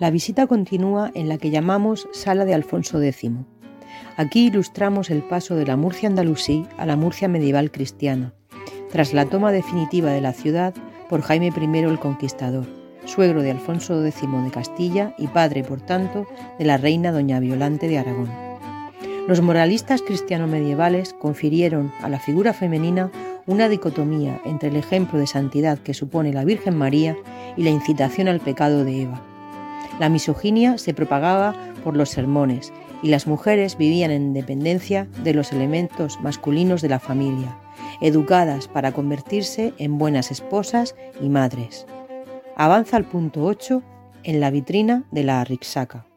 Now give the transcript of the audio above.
La visita continúa en la que llamamos Sala de Alfonso X. Aquí ilustramos el paso de la Murcia andalusí a la Murcia medieval cristiana, tras la toma definitiva de la ciudad por Jaime I el Conquistador, suegro de Alfonso X de Castilla y padre, por tanto, de la reina doña Violante de Aragón. Los moralistas cristiano-medievales confirieron a la figura femenina una dicotomía entre el ejemplo de santidad que supone la Virgen María y la incitación al pecado de Eva. La misoginia se propagaba por los sermones y las mujeres vivían en dependencia de los elementos masculinos de la familia, educadas para convertirse en buenas esposas y madres. Avanza al punto 8 en la vitrina de la Rixaca.